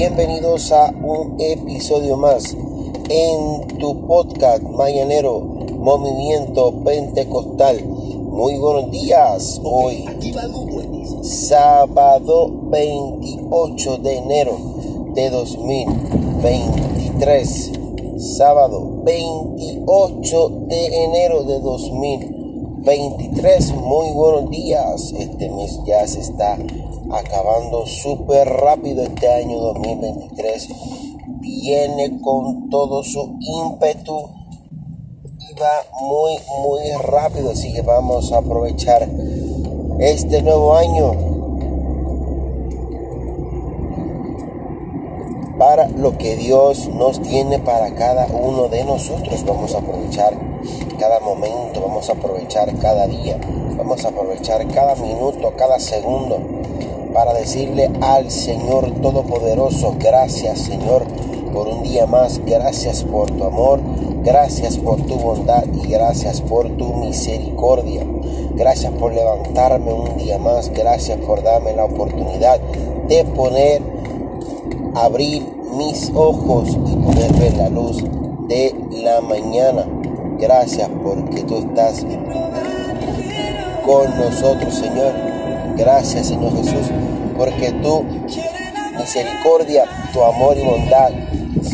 Bienvenidos a un episodio más en tu podcast mañanero Movimiento Pentecostal. Muy buenos días. Hoy, sábado 28 de enero de 2023. Sábado 28 de enero de 2023. Muy buenos días. Este mes ya se está acabando súper rápido este año 2023. Viene con todo su ímpetu y va muy, muy rápido. Así que vamos a aprovechar este nuevo año para lo que Dios nos tiene para cada uno de nosotros. Vamos a aprovechar cada momento, vamos a aprovechar cada día, vamos a aprovechar cada minuto, cada segundo para decirle al Señor Todopoderoso, gracias Señor por un día más, gracias por tu amor, gracias por tu bondad y gracias por tu misericordia. Gracias por levantarme un día más, gracias por darme la oportunidad de poner, abrir mis ojos y poder ver la luz de la mañana. Gracias porque tú estás con nosotros, Señor. Gracias, Señor Jesús, porque tu misericordia, tu amor y bondad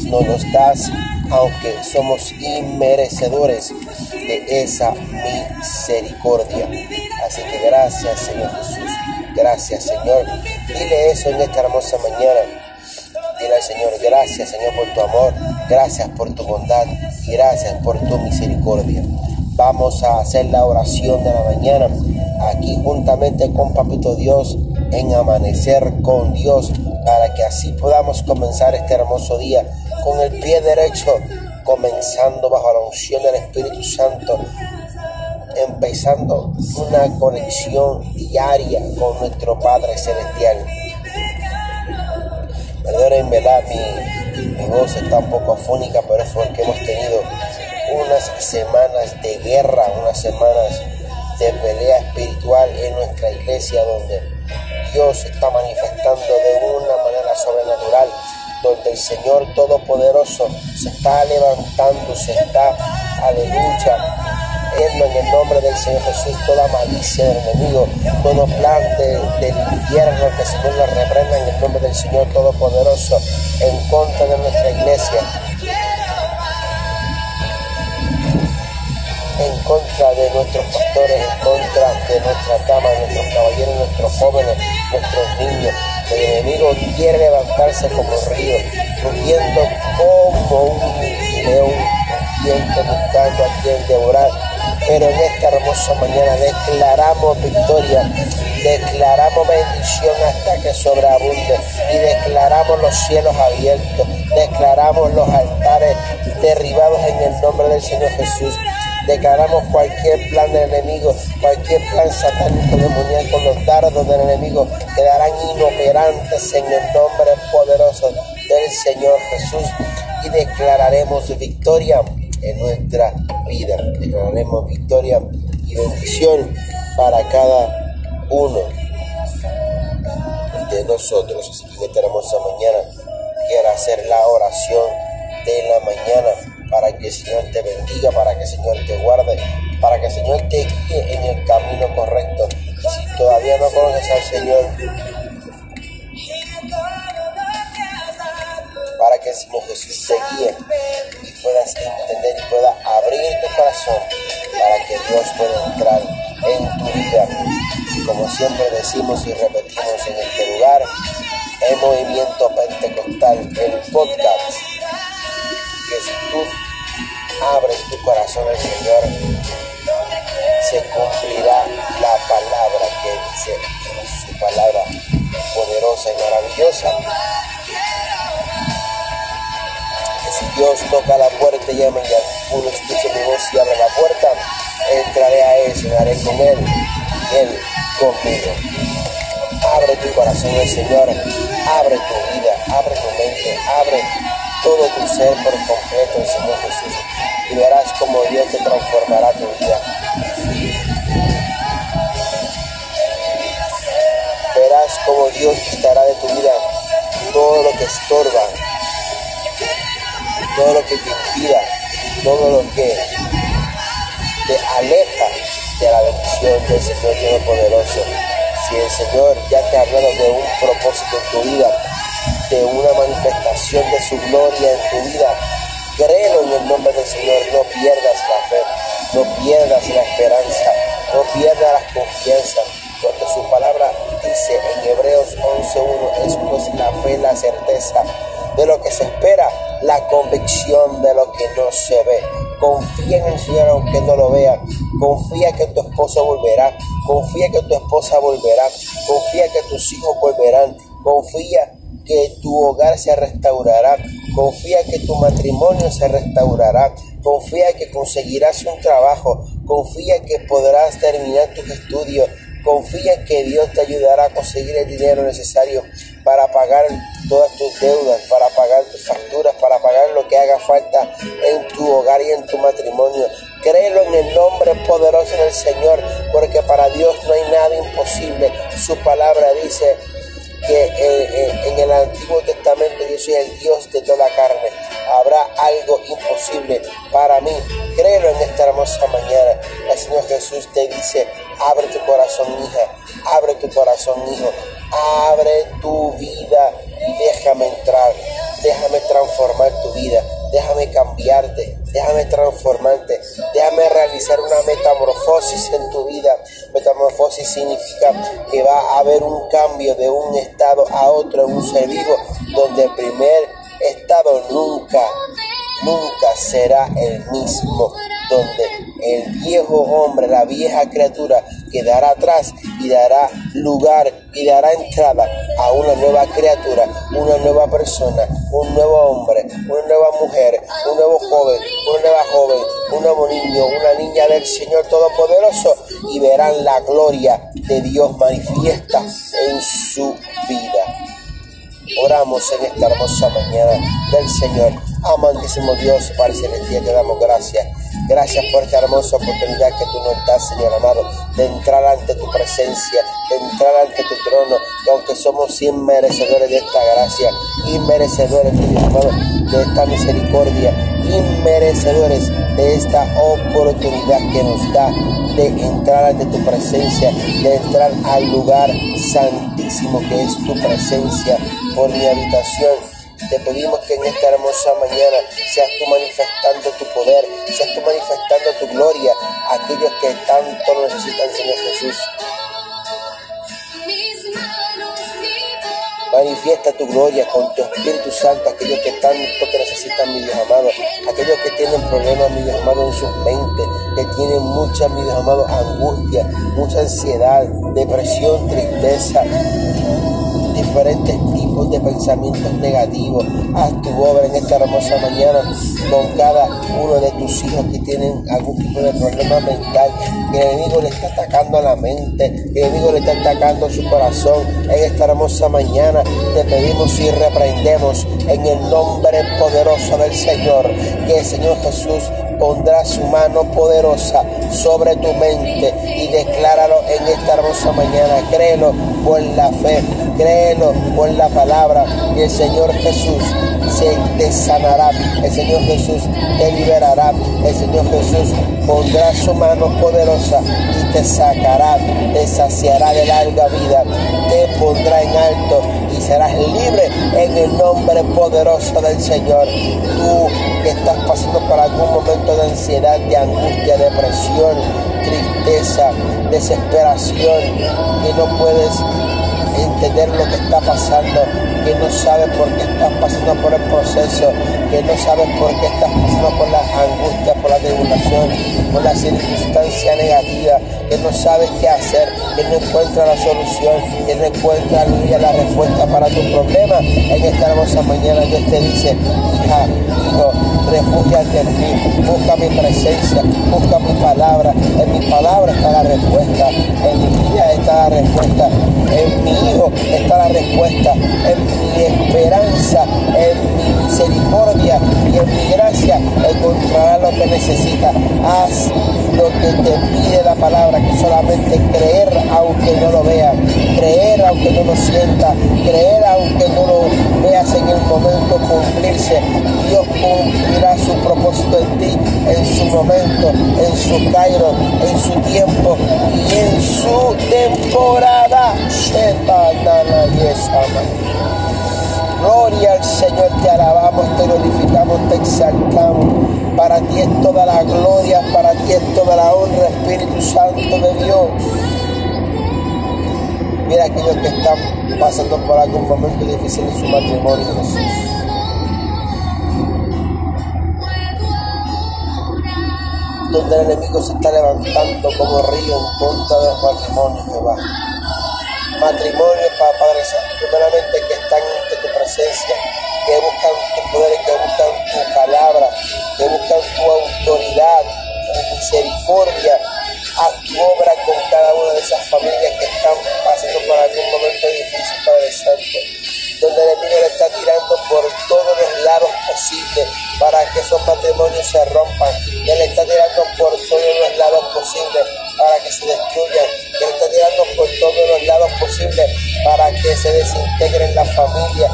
nos los das, aunque somos inmerecedores de esa misericordia. Así que gracias, Señor Jesús. Gracias, Señor. Dile eso en esta hermosa mañana. Dile al Señor, gracias, Señor, por tu amor. Gracias por tu bondad y gracias por tu misericordia. Vamos a hacer la oración de la mañana aquí juntamente con Papito Dios en amanecer con Dios para que así podamos comenzar este hermoso día con el pie derecho, comenzando bajo la unción del Espíritu Santo, empezando una conexión diaria con nuestro Padre Celestial. Perdonen, ¿verdad? Mi, mi voz está un poco afónica, pero es porque hemos tenido unas semanas de guerra, unas semanas de pelea espiritual en nuestra iglesia donde Dios está manifestando de una manera sobrenatural, donde el Señor Todopoderoso se está levantando, se está, aleluya, en el nombre del Señor Jesús toda malicia del enemigo, todo plan del infierno, que el Señor lo reprenda en el nombre del Señor Todopoderoso en contra de nuestra iglesia. Contra de nuestros pastores, en contra de nuestras damas, nuestros caballeros, nuestros jóvenes, nuestros niños. El enemigo quiere levantarse como río, rugiendo como un león, rugiendo buscando a quien devorar. Pero en esta hermosa mañana declaramos victoria, declaramos bendición hasta que sobreabunde y declaramos los cielos abiertos, declaramos los altares derribados en el nombre del Señor Jesús Declaramos cualquier plan del enemigo, cualquier plan satánico demoníaco, los dardos del enemigo quedarán inoperantes en el nombre poderoso del Señor Jesús y declararemos victoria en nuestra vida. Declararemos victoria y bendición para cada uno de nosotros. Así que esta mañana quiero hacer la oración de la mañana para que el Señor te bendiga, para que el Señor te guarde, para que el Señor te guíe en el camino correcto. Si todavía no conoces al Señor, para que el Señor Jesús te guíe y puedas entender y pueda abrir tu corazón para que Dios pueda entrar en tu vida. como siempre decimos y repetimos en este lugar, el movimiento pentecostal, el podcast tú abres tu corazón al Señor, se cumplirá la palabra que dice su palabra poderosa y maravillosa. Que si Dios toca la puerta y llama y uno escucha mi voz y abre la puerta, entraré a Él, cenaré con Él Él conmigo. Abre tu corazón al Señor, abre tu vida, abre tu mente, abre todo tu ser por completo Señor Jesús y verás como Dios te transformará tu vida. Verás como Dios quitará de tu vida todo lo que estorba, todo lo que te impida, todo lo que te aleja de la bendición del Señor Todopoderoso. Si el Señor ya te ha hablado de un propósito en tu vida, de una manifestación de su gloria en tu vida, créelo en el nombre del Señor, no pierdas la fe, no pierdas la esperanza, no pierdas la confianza, porque su palabra dice en Hebreos 11.1, es pues la fe, la certeza de lo que se espera, la convicción de lo que no se ve. Confía en el Señor aunque no lo vea. Confía que tu esposo volverá. Confía que tu esposa volverá. Confía que tus hijos volverán. Confía que tu hogar se restaurará. Confía que tu matrimonio se restaurará. Confía que conseguirás un trabajo. Confía que podrás terminar tus estudios. Confía que Dios te ayudará a conseguir el dinero necesario para pagar todas tus deudas, para pagar tus facturas, para pagar lo que haga falta en tu hogar y en tu matrimonio. Créelo en el nombre poderoso del Señor, porque para Dios no hay nada imposible. Su palabra dice que eh, eh, en el Antiguo Testamento yo soy el Dios de toda carne. Habrá algo imposible para mí. Créelo en esta hermosa mañana. El Señor Jesús te dice, abre tu corazón, hija. Abre tu corazón, hijo. Abre tu vida y déjame entrar. Déjame transformar tu vida. Déjame cambiarte. Déjame transformarte. Déjame realizar una metamorfosis en tu vida. Metamorfosis significa que va a haber un cambio de un estado a otro en un ser vivo, donde el primer estado nunca, nunca será el mismo donde el viejo hombre, la vieja criatura quedará atrás y dará lugar y dará entrada a una nueva criatura, una nueva persona, un nuevo hombre, una nueva mujer, un nuevo joven, una nueva joven, un nuevo niño, una niña del Señor Todopoderoso y verán la gloria de Dios manifiesta en su vida. Oramos en esta hermosa mañana del Señor. Amantísimo Dios, Padre Celestial, te damos gracias. Gracias por esta hermosa oportunidad que tú nos das, Señor amado, de entrar ante tu presencia, de entrar ante tu trono, que aunque somos inmerecedores de esta gracia, inmerecedores, Dios amado, de esta misericordia, inmerecedores de esta oportunidad que nos da de entrar ante tu presencia, de entrar al lugar santísimo que es tu presencia por mi habitación te pedimos que en esta hermosa mañana seas tú manifestando tu poder, seas tú manifestando tu gloria a aquellos que tanto lo necesitan, Señor Jesús. Manifiesta tu gloria con tu Espíritu Santo, aquellos que tanto te necesitan, mi Dios amado, aquellos que tienen problemas, mi Dios amado, en sus mentes, que tienen mucha, mi Dios amado, angustia, mucha ansiedad, depresión, tristeza, diferentes tipos de pensamientos negativos. Haz tu obra en esta hermosa mañana con cada uno de tus hijos que tienen algún tipo de problema mental, que el enemigo le está atacando a la mente, que el enemigo le está atacando su corazón. En esta hermosa mañana te pedimos y reprendemos en el nombre poderoso del Señor, que el Señor Jesús pondrá su mano poderosa sobre tu mente y decláralo en esta hermosa mañana. Créelo por la fe, créelo por la palabra y el Señor Jesús se te sanará, el Señor Jesús te liberará, el Señor Jesús pondrá su mano poderosa y te sacará, te saciará de larga vida, te pondrá en alto y serás libre en el nombre poderoso del Señor. Tú que estás pasando por algún momento de ansiedad, de angustia, depresión, tristeza, desesperación, que no puedes entender lo que está pasando, que no sabes por qué estás pasando por el proceso, que no sabes por qué estás pasando por la angustia, por la tribulación, por la circunstancia negativa, que no sabes qué hacer, que no encuentra la solución, que no encuentra la respuesta para tu problema. En esta hermosa mañana Dios te dice, hija, hijo, refúgiate en mí, busca mi presencia, busca mi palabra, en mi palabra está la respuesta, en mi vida está la respuesta, en mi hijo está la respuesta, en mi esperanza, en mi misericordia y en mi gracia encontrará lo que necesitas. Haz lo que te pide la palabra, que solamente creer aunque no lo veas, creer aunque no lo sienta, creer aunque no lo veas en el momento cumplirse. Dios cumplirá su propósito en ti, en su momento, en su cairo, en su tiempo y en su temporada. Gloria Señor, te alabamos, te glorificamos, te exaltamos. Para ti es toda la gloria, para ti es toda la honra, Espíritu Santo de Dios. Mira aquellos que están pasando por algún momento difícil en su matrimonio, Jesús. Donde el enemigo se está levantando como río en contra del matrimonio, Jehová matrimonio, Padre Santo, primeramente que están tu presencia, que buscan tu poder, que buscan tu palabra, que buscan tu autoridad, tu misericordia. a tu obra con cada una de esas familias que están pasando por algún momento difícil, Padre Santo donde el enemigo le está tirando por todos los lados posibles para que esos matrimonios se rompan. Él está tirando por todos los lados posibles para que se destruyan. Él está tirando por todos los lados posibles para que se desintegren la familia,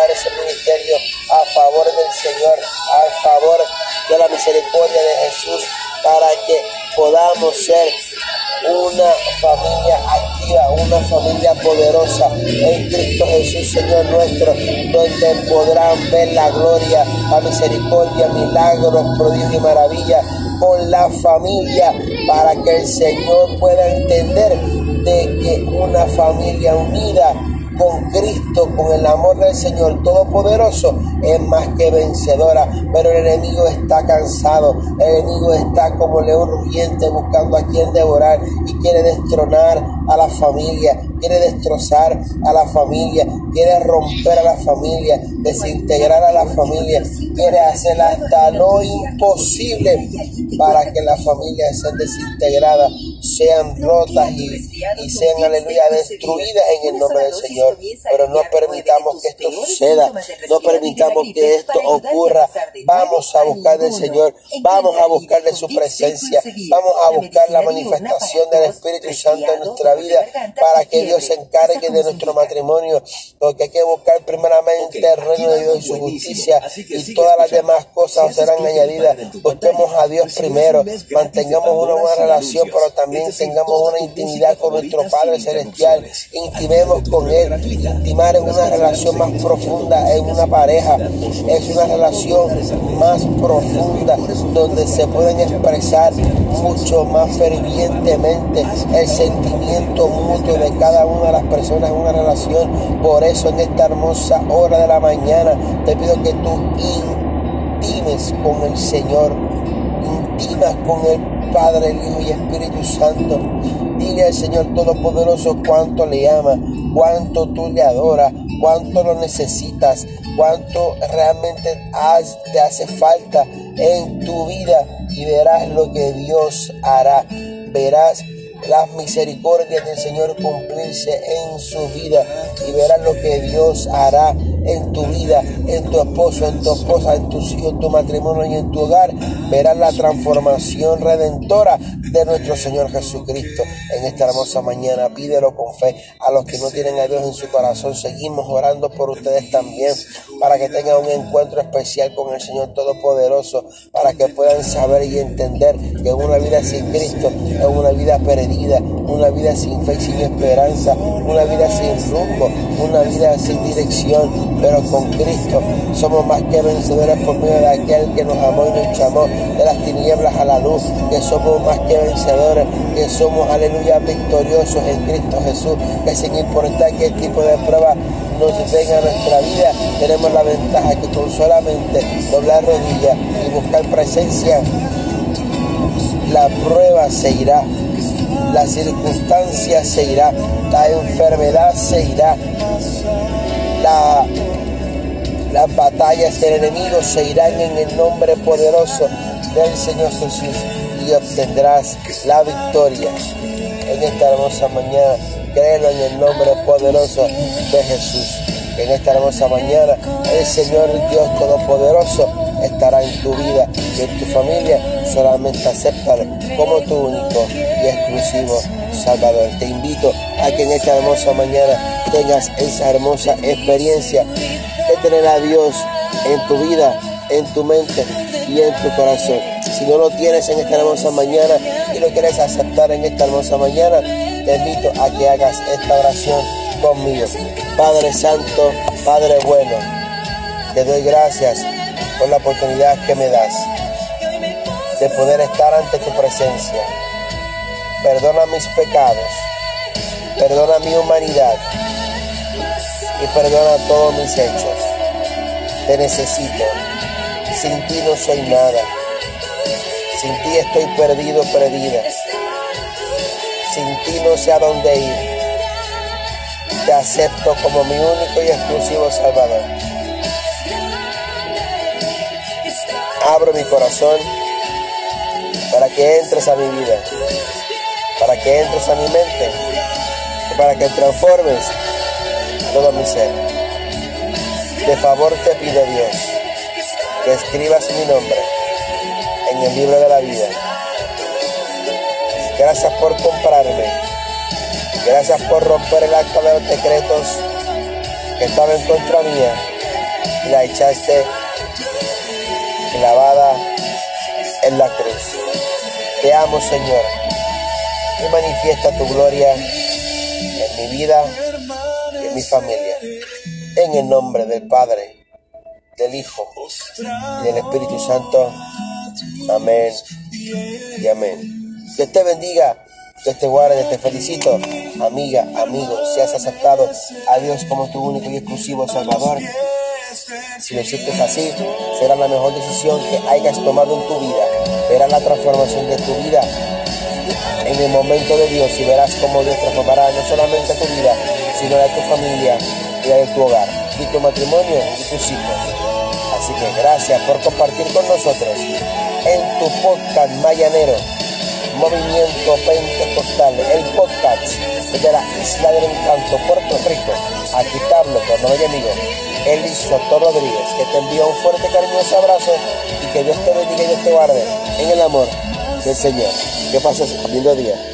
ese ministerio a favor del Señor, a favor de la misericordia de Jesús, para que podamos ser una familia activa, una familia poderosa en Cristo Jesús, Señor nuestro, donde podrán ver la gloria, la misericordia, milagros, prodigios y maravillas con la familia, para que el Señor pueda entender de que una familia unida con Cristo, con el amor del Señor Todopoderoso, es más que vencedora. Pero el enemigo está cansado, el enemigo está como león rugiente buscando a quien devorar y quiere destronar a la familia, quiere destrozar a la familia, quiere romper a la familia, desintegrar a la familia, quiere hacer hasta lo imposible para que la familia sea desintegrada, sean rotas y, sean, aleluya, destruidas en el nombre del Señor. Pero no permitamos que esto suceda, no permitamos que esto ocurra. Vamos a buscar del Señor, vamos a buscar de su presencia, vamos a buscar la manifestación del Espíritu Santo en nuestra vida para que Dios se encargue de nuestro matrimonio, porque hay que buscar primeramente el reino de Dios y su justicia y todas las demás cosas serán añadidas. Busquemos a Dios primero, mantengamos una buena relación, pero también tengamos una intimidad con nuestro Padre Celestial, intimemos con Él, intimar en una relación más profunda, en una pareja, es una relación más profunda donde se pueden expresar mucho más fervientemente el sentimiento mutuo de cada una de las personas en una relación. Por eso en esta hermosa hora de la mañana te pido que tú intimes con el Señor, intimas con el Padre, Hijo y Espíritu Santo. Dile al Señor Todopoderoso cuánto le ama, cuánto tú le adoras, cuánto lo necesitas, cuánto realmente te hace falta en tu vida y verás lo que Dios hará. Verás las misericordias del Señor cumplirse en su vida y verás lo que Dios hará en tu vida, en tu esposo, en tu esposa, en tus hijos, en tu matrimonio y en tu hogar. Verás la transformación redentora de nuestro Señor Jesucristo en esta hermosa mañana. Pídelo con fe a los que no tienen a Dios en su corazón. Seguimos orando por ustedes también para que tengan un encuentro especial con el Señor Todopoderoso, para que puedan saber y entender que una vida sin Cristo es una vida perdida, una vida sin fe sin esperanza, una vida sin rumbo, una vida sin dirección, pero con Cristo somos más que vencedores por medio de aquel que nos amó y nos llamó de las tinieblas a la luz, que somos más que vencedores, que somos, aleluya, victoriosos en Cristo Jesús, que sin importar qué tipo de prueba nos venga a nuestra vida, tenemos la ventaja que con solamente doblar rodillas y buscar presencia, la prueba se irá, la circunstancia se irá, la enfermedad se irá, la, las batallas del enemigo se irán en el nombre poderoso del Señor Jesús y obtendrás la victoria en esta hermosa mañana. Créelo en el nombre poderoso de Jesús. En esta hermosa mañana el Señor Dios Todopoderoso estará en tu vida y en tu familia. Solamente acéptalo como tu único y exclusivo Salvador. Te invito a que en esta hermosa mañana tengas esa hermosa experiencia de tener a Dios en tu vida, en tu mente y en tu corazón. Si no lo tienes en esta hermosa mañana y lo quieres aceptar en esta hermosa mañana, te invito a que hagas esta oración conmigo. Padre Santo, Padre bueno, te doy gracias por la oportunidad que me das de poder estar ante tu presencia. Perdona mis pecados, perdona mi humanidad y perdona todos mis hechos. Te necesito. Sin ti no soy nada. Sin ti estoy perdido, perdida. Sin ti no sé a dónde ir. Te acepto como mi único y exclusivo Salvador. Abro mi corazón para que entres a mi vida, para que entres a mi mente y para que transformes todo mi ser. De favor te pido Dios que escribas mi nombre en el libro de la vida. Gracias por comprarme. Gracias por romper el acta de los decretos que estaba en contra mía y la echaste clavada en la cruz. Te amo, Señor, y manifiesta tu gloria en mi vida y en mi familia. En el nombre del Padre, del Hijo y del Espíritu Santo. Amén y amén. Dios te bendiga, Dios te guarde, te felicito, amiga, amigo, si has aceptado a Dios como tu único y exclusivo Salvador. Si lo sientes así, será la mejor decisión que hayas tomado en tu vida. Verás la transformación de tu vida en el momento de Dios y verás cómo Dios transformará no solamente tu vida, sino la de tu familia y la de tu hogar, y tu matrimonio y tus hijos. Así que gracias por compartir con nosotros en tu podcast Mayanero, Movimiento Pentecostal, el podcast de la Isla del Encanto, Puerto Rico. Aquí hablo, tu nuevo amigo, Elis Soto Rodríguez, que te envía un fuerte cariñoso abrazo y que Dios te bendiga y Dios te guarde en el amor del Señor. Que pases un lindo día.